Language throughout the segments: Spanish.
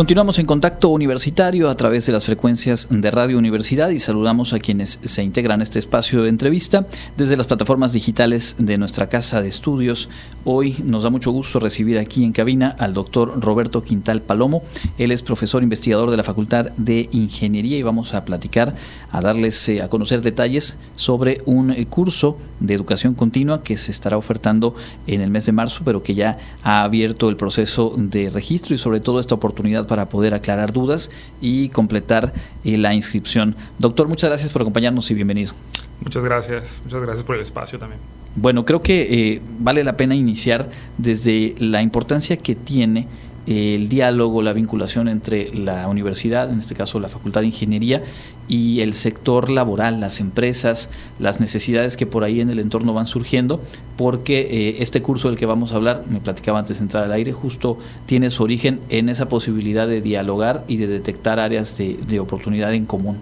Continuamos en contacto universitario a través de las frecuencias de Radio Universidad y saludamos a quienes se integran a este espacio de entrevista desde las plataformas digitales de nuestra casa de estudios. Hoy nos da mucho gusto recibir aquí en cabina al doctor Roberto Quintal Palomo. Él es profesor investigador de la Facultad de Ingeniería y vamos a platicar, a darles eh, a conocer detalles sobre un eh, curso de educación continua que se estará ofertando en el mes de marzo, pero que ya ha abierto el proceso de registro y sobre todo esta oportunidad para poder aclarar dudas y completar eh, la inscripción. Doctor, muchas gracias por acompañarnos y bienvenido. Muchas gracias, muchas gracias por el espacio también. Bueno, creo que eh, vale la pena iniciar desde la importancia que tiene el diálogo, la vinculación entre la universidad, en este caso la Facultad de Ingeniería, y el sector laboral, las empresas, las necesidades que por ahí en el entorno van surgiendo, porque eh, este curso del que vamos a hablar, me platicaba antes de entrar al aire, justo tiene su origen en esa posibilidad de dialogar y de detectar áreas de, oportunidad en común.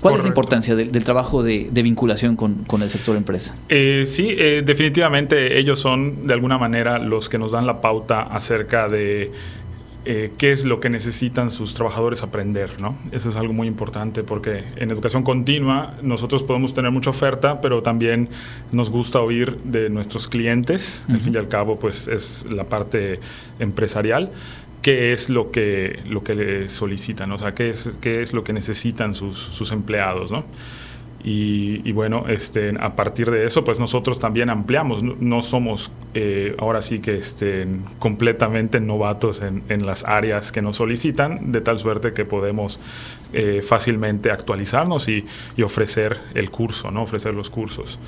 ¿Cuál es la importancia del, trabajo de, vinculación con, el sector empresa? Eh, sí, eh, definitivamente ellos son de alguna manera los que nos dan la pauta acerca de eh, qué es lo que necesitan sus trabajadores aprender, ¿no? Eso es algo muy importante porque en educación continua nosotros podemos tener mucha oferta, pero también nos gusta oír de nuestros clientes, al fin y al cabo, pues es la parte empresarial qué es lo que, lo que le solicitan, o sea, qué es, qué es lo que necesitan sus, sus empleados, ¿no? Y, bueno, este, a partir de eso, pues nosotros también ampliamos. No, somos eh, ahora sí que estén completamente novatos en, en, las áreas que nos solicitan, de tal suerte que podemos eh, fácilmente actualizarnos y, ofrecer el curso, ¿no? ofrecer los cursos.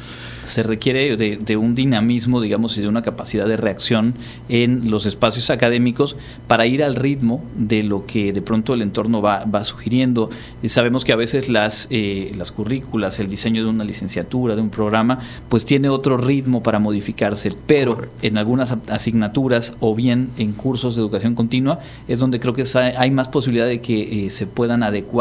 Se requiere de, un dinamismo, digamos, y de una capacidad de reacción en los espacios académicos para ir al ritmo de lo que de pronto el entorno va, sugiriendo. Y sabemos que a veces las, eh, las currículas, el diseño de una licenciatura, de un programa, pues tiene otro ritmo para modificarse, pero en algunas asignaturas o bien en cursos de educación continua es donde creo que hay más posibilidad de que eh, se puedan adecuar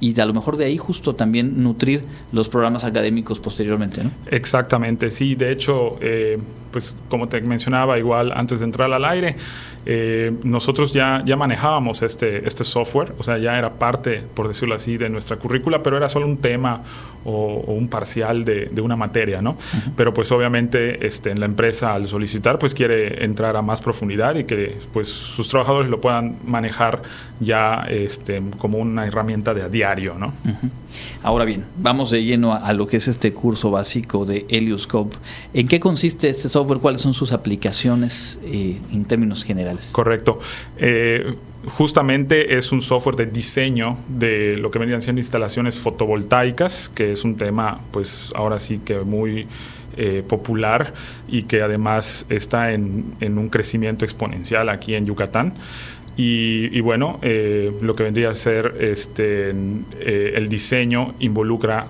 y a lo mejor de ahí justo también nutrir los programas académicos posteriormente, ¿no? Exactamente, sí. De hecho, eh, pues como te mencionaba igual antes de entrar al aire, eh, nosotros ya, ya manejábamos este, este software, o sea, ya era parte, por decirlo así, de nuestra currícula, pero era solo un tema o, un parcial de, de, una materia, ¿no? Pero pues obviamente este, en la empresa al solicitar, pues quiere entrar a más profundidad y que pues sus trabajadores lo puedan manejar ya este, como una herramienta de a diario, ¿no? Ahora bien, vamos de lleno a, lo que es este curso básico de Helioscope. ¿En qué consiste este software? ¿Cuáles son sus aplicaciones eh, en términos generales? Correcto. Eh, justamente es un software de diseño de lo que venían siendo instalaciones fotovoltaicas, que es un tema, pues ahora sí que muy eh, popular y que además está en, un crecimiento exponencial aquí en Yucatán. Y, bueno, eh, lo que vendría a ser este, el diseño involucra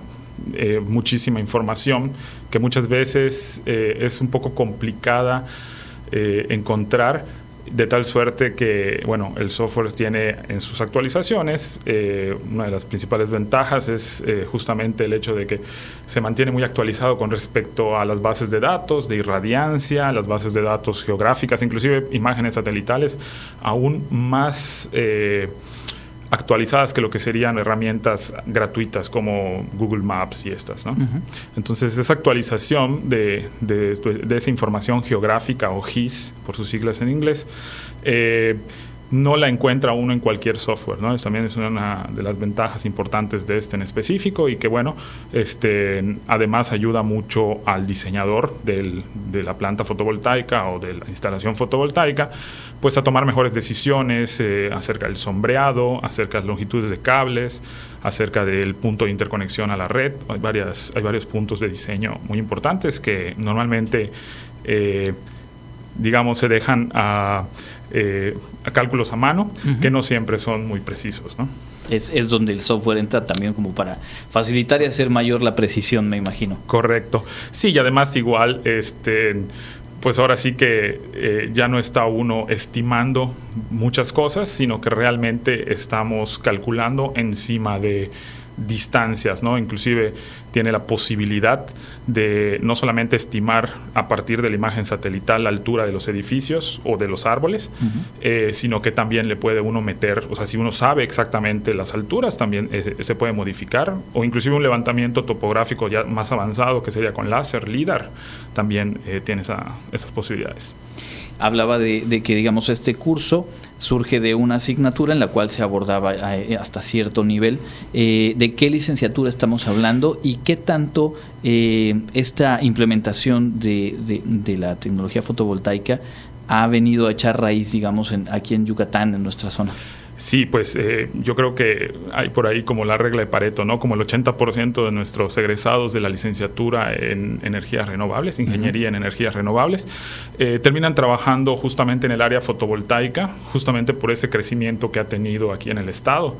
muchísima información que muchas veces es un poco complicada encontrar de tal suerte que, bueno, el software tiene en sus actualizaciones, eh, una de las principales ventajas es eh, justamente el hecho de que se mantiene muy actualizado con respecto a las bases de datos, de irradiancia, las bases de datos geográficas, inclusive imágenes satelitales, aún más... Eh, actualizadas que lo que serían herramientas gratuitas como Google Maps y estas. ¿no? Entonces, esa actualización de, de, esa información geográfica o GIS, por sus siglas en inglés, eh, no la encuentra uno en cualquier software, ¿no? también es una de las ventajas importantes de este en específico y que, bueno, este, además ayuda mucho al diseñador de la planta fotovoltaica o de la instalación fotovoltaica, pues a tomar mejores decisiones eh, acerca del sombreado, acerca de las longitudes de cables, acerca del punto de interconexión a la red. Hay, varias, hay varios puntos de diseño muy importantes que normalmente, eh, digamos, se dejan a eh, a cálculos a mano que no siempre son muy precisos. ¿no? Es, es, donde el software entra también como para facilitar y hacer mayor la precisión, me imagino. Correcto. Sí, y además igual, este, pues ahora sí que eh, ya no está uno estimando muchas cosas, sino que realmente estamos calculando encima de distancias, ¿no? Inclusive tiene la posibilidad de no solamente estimar a partir de la imagen satelital la altura de los edificios o de los árboles, eh, sino que también le puede uno meter, o sea, si uno sabe exactamente las alturas, también eh, se puede modificar, o inclusive un levantamiento topográfico ya más avanzado, que sería con láser, LIDAR, también eh, tiene esas posibilidades. Hablaba de, que, digamos, este curso surge de una asignatura en la cual se abordaba eh, hasta cierto nivel. Eh, ¿De qué licenciatura estamos hablando y qué tanto eh, esta implementación de, de, la tecnología fotovoltaica ha venido a echar raíz, digamos, en, aquí en Yucatán, en nuestra zona? Sí, pues eh, yo creo que hay por ahí como la regla de Pareto, ¿no? Como el 80% de nuestros egresados de la licenciatura en energías renovables, ingeniería en energías renovables, eh, terminan trabajando justamente en el área fotovoltaica, justamente por ese crecimiento que ha tenido aquí en el estado.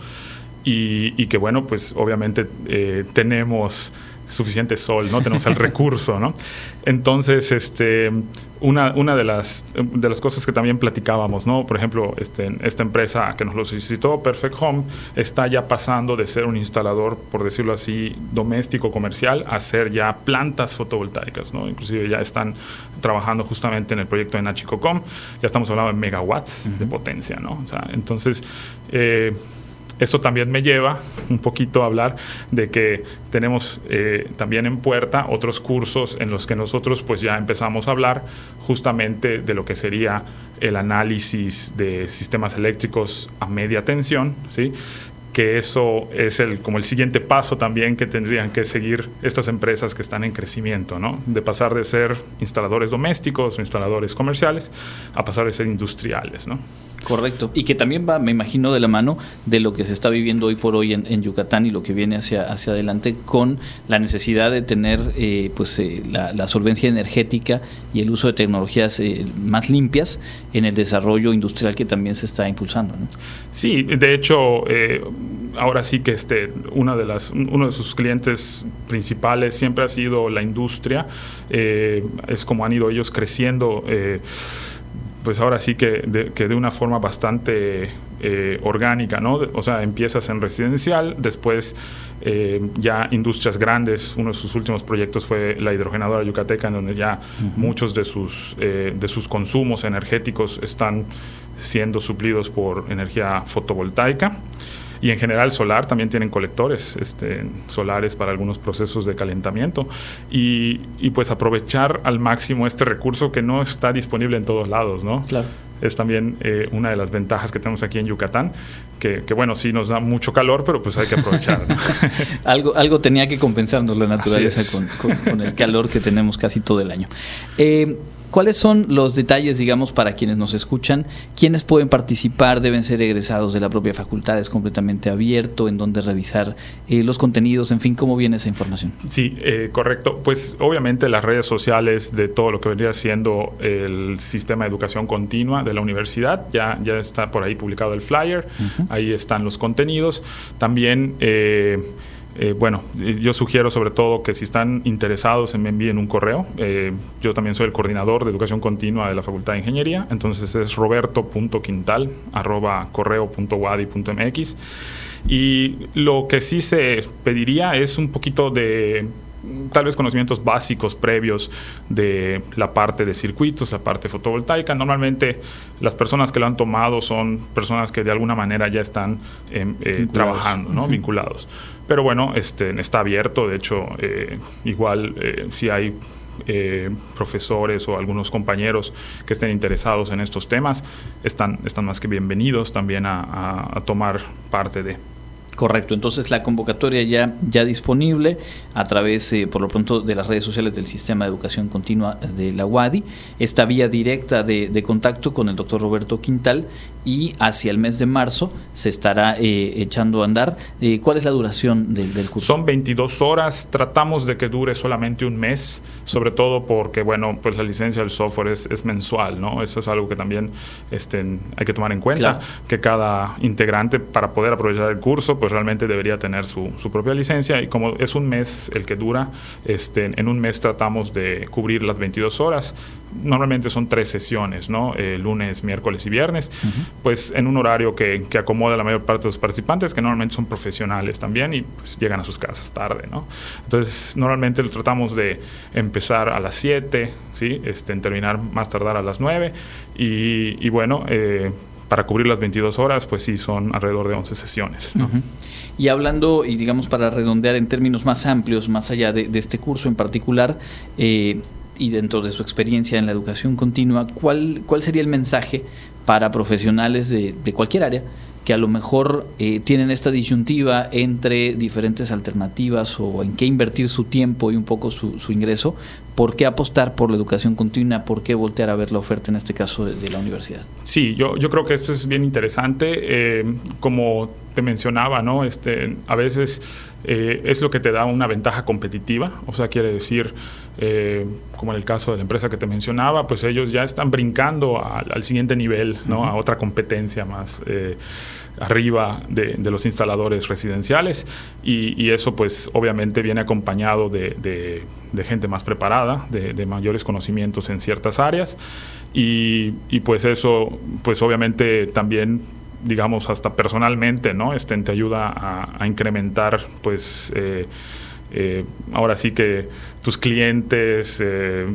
Y, que bueno, pues obviamente eh, tenemos suficiente sol, ¿no? Tenemos el recurso, ¿no? Entonces, este, una, una de, las, de las cosas que también platicábamos, ¿no? Por ejemplo, este, esta empresa que nos lo solicitó, Perfect Home, está ya pasando de ser un instalador, por decirlo así, doméstico, comercial, a ser ya plantas fotovoltaicas, ¿no? Inclusive ya están trabajando justamente en el proyecto de Nachicocom, ya estamos hablando de megawatts de potencia, ¿no? O sea, entonces... Eh, eso también me lleva un poquito a hablar de que tenemos eh, también en puerta otros cursos en los que nosotros pues ya empezamos a hablar justamente de lo que sería el análisis de sistemas eléctricos a media tensión, ¿sí? Que eso es el, como el siguiente paso también que tendrían que seguir estas empresas que están en crecimiento, ¿no? De pasar de ser instaladores domésticos o instaladores comerciales a pasar de ser industriales, ¿no? Correcto. Y que también va, me imagino, de la mano de lo que se está viviendo hoy por hoy en, Yucatán y lo que viene hacia, hacia adelante con la necesidad de tener eh, pues eh, la, solvencia energética y el uso de tecnologías eh, más limpias en el desarrollo industrial que también se está impulsando. ¿no? Sí, de hecho, ahora sí que este, una de las, uno de sus clientes principales siempre ha sido la industria. es como han ido ellos creciendo pues ahora sí que de, que de una forma bastante eh, orgánica, ¿no? O sea, empiezas en residencial, después eh, ya industrias grandes, uno de sus últimos proyectos fue la hidrogenadora yucateca, en donde ya muchos de sus, eh, de sus consumos energéticos están siendo suplidos por energía fotovoltaica. Y en general solar también tienen colectores este, solares para algunos procesos de calentamiento. Y, y, pues aprovechar al máximo este recurso que no está disponible en todos lados, ¿no? Claro es también eh, una de las ventajas que tenemos aquí en Yucatán, que, bueno, sí nos da mucho calor, pero pues hay que aprovechar. algo, algo tenía que compensarnos la naturaleza con, el calor que tenemos casi todo el año. Eh, ¿Cuáles son los detalles, digamos, para quienes nos escuchan? ¿Quiénes pueden participar? ¿Deben ser egresados de la propia facultad? ¿Es completamente abierto? ¿En dónde revisar eh, los contenidos? En fin, ¿cómo viene esa información? Sí, correcto. Pues obviamente las redes sociales de todo lo que vendría siendo el sistema de educación continua de la universidad. Ya, ya está por ahí publicado el flyer, ahí están los contenidos. También... Eh, eh, bueno, yo sugiero sobre todo que si están interesados me envíen un correo. Eh, yo también soy el coordinador de educación continua de la Facultad de Ingeniería, entonces es roberto.quintal.correo.wadi.mx. Y lo que sí se pediría es un poquito de tal vez conocimientos básicos previos de la parte de circuitos, la parte fotovoltaica. Normalmente las personas que lo han tomado son personas que de alguna manera ya están em, eh, trabajando, ¿no? vinculados. Pero bueno, este, está abierto, de hecho, eh, igual eh, si hay profesores o algunos compañeros que estén interesados en estos temas, están, están más que bienvenidos también a tomar parte de... Correcto, entonces la convocatoria ya, ya disponible a través, eh, por lo pronto, de las redes sociales del Sistema de Educación Continua de la UADI, esta vía directa de, contacto con el doctor Roberto Quintal y hacia el mes de marzo se estará eh, echando a andar. Eh, ¿Cuál es la duración del, curso? Son 22 horas, tratamos de que dure solamente un mes, sobre todo porque, bueno, pues la licencia del software es, mensual, ¿no? Eso es algo que también este, hay que tomar en cuenta, que cada integrante para poder aprovechar el curso, pues pues realmente debería tener su, su, propia licencia y como es un mes el que dura, este, en un mes tratamos de cubrir las 22 horas. Normalmente son tres sesiones, ¿no? Eh, lunes, miércoles y viernes, pues en un horario que, que acomoda a la mayor parte de los participantes, que normalmente son profesionales también y pues llegan a sus casas tarde, ¿no? Entonces, normalmente lo tratamos de empezar a las 7, ¿sí? Este, en terminar más tardar a las 9 y, y bueno, eh, para cubrir las 22 horas, pues sí, son alrededor de 11 sesiones. Y hablando, y digamos para redondear en términos más amplios, más allá de, este curso en particular, eh, y dentro de su experiencia en la educación continua, ¿cuál, cuál sería el mensaje para profesionales de, de cualquier área que a lo mejor eh, tienen esta disyuntiva entre diferentes alternativas o en qué invertir su tiempo y un poco su, su ingreso, ¿por qué apostar por la educación continua? ¿Por qué voltear a ver la oferta en este caso de, la universidad? Sí, yo, yo creo que esto es bien interesante. Eh, como te mencionaba, ¿no? Este, a veces eh, es lo que te da una ventaja competitiva, o sea, quiere decir, eh, como en el caso de la empresa que te mencionaba, pues ellos ya están brincando al, al siguiente nivel, ¿no? A otra competencia más arriba de, los instaladores residenciales y, eso pues obviamente viene acompañado de, gente más preparada, de, mayores conocimientos en ciertas áreas y, pues eso pues obviamente también digamos hasta personalmente no este te ayuda a, incrementar pues eh, eh, ahora sí que tus clientes, eh,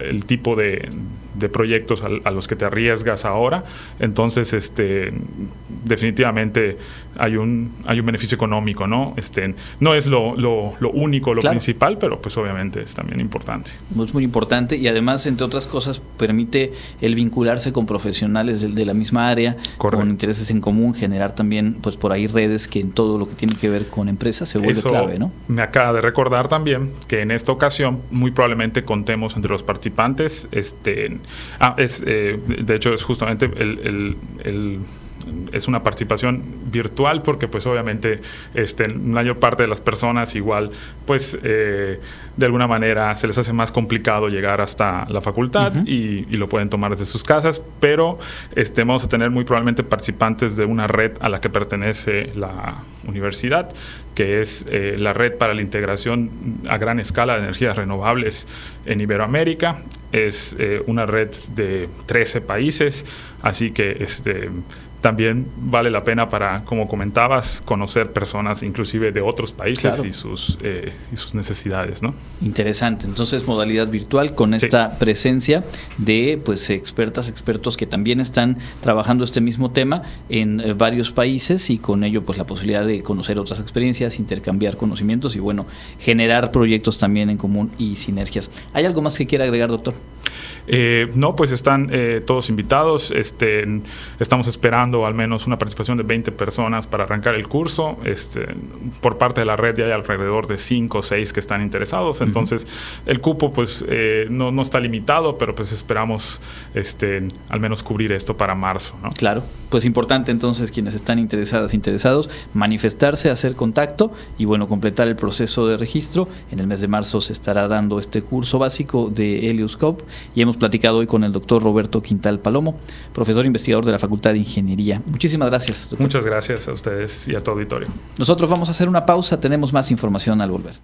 el, tipo de, de proyectos a, a, los que te arriesgas ahora. Entonces, este, definitivamente hay un, hay un beneficio económico, ¿no? Este, no es lo, lo, lo único, lo claro. principal, pero pues obviamente es también importante. Es muy importante y además, entre otras cosas, permite el vincularse con profesionales de, de la misma área, Correcto. con intereses en común, generar también, pues por ahí redes que en todo lo que tiene que ver con empresas se vuelve Eso clave, ¿no? Me acaba de recordar también que en esta ocasión muy probablemente contemos entre los participantes este, Ah, es, eh, de hecho es justamente el, el, el es una participación virtual porque pues obviamente este, la mayor parte de las personas igual pues eh, de alguna manera se les hace más complicado llegar hasta la facultad uh -huh. y, y, lo pueden tomar desde sus casas, pero este, vamos a tener muy probablemente participantes de una red a la que pertenece la universidad, que es eh, la red para la integración a gran escala de energías renovables en Iberoamérica. Es eh, una red de 13 países, así que este, también vale la pena para, como comentabas, conocer personas inclusive de otros países claro. y, sus, eh, y sus necesidades. ¿no? Interesante. Entonces, modalidad virtual con esta sí. presencia de pues expertas, expertos que también están trabajando este mismo tema en eh, varios países y con ello pues la posibilidad de conocer otras experiencias, intercambiar conocimientos y bueno, generar proyectos también en común y sinergias. ¿Hay algo más que quiera agregar, doctor? Eh, no, pues están eh, todos invitados. Este, estamos esperando al menos una participación de 20 personas para arrancar el curso. Este, por parte de la red ya hay alrededor de 5 o 6 que están interesados. Entonces, uh -huh. el cupo pues eh, no, no, está limitado, pero pues esperamos este, al menos cubrir esto para marzo. ¿no? Claro, pues importante entonces quienes están interesadas, interesados, manifestarse, hacer contacto y bueno, completar el proceso de registro. En el mes de marzo se estará dando este curso básico de Helioscope y hemos platicado hoy con el doctor Roberto Quintal Palomo, profesor investigador de la Facultad de Ingeniería. Muchísimas gracias. Doctor. Muchas gracias a ustedes y a tu auditorio. Nosotros vamos a hacer una pausa, tenemos más información al volver.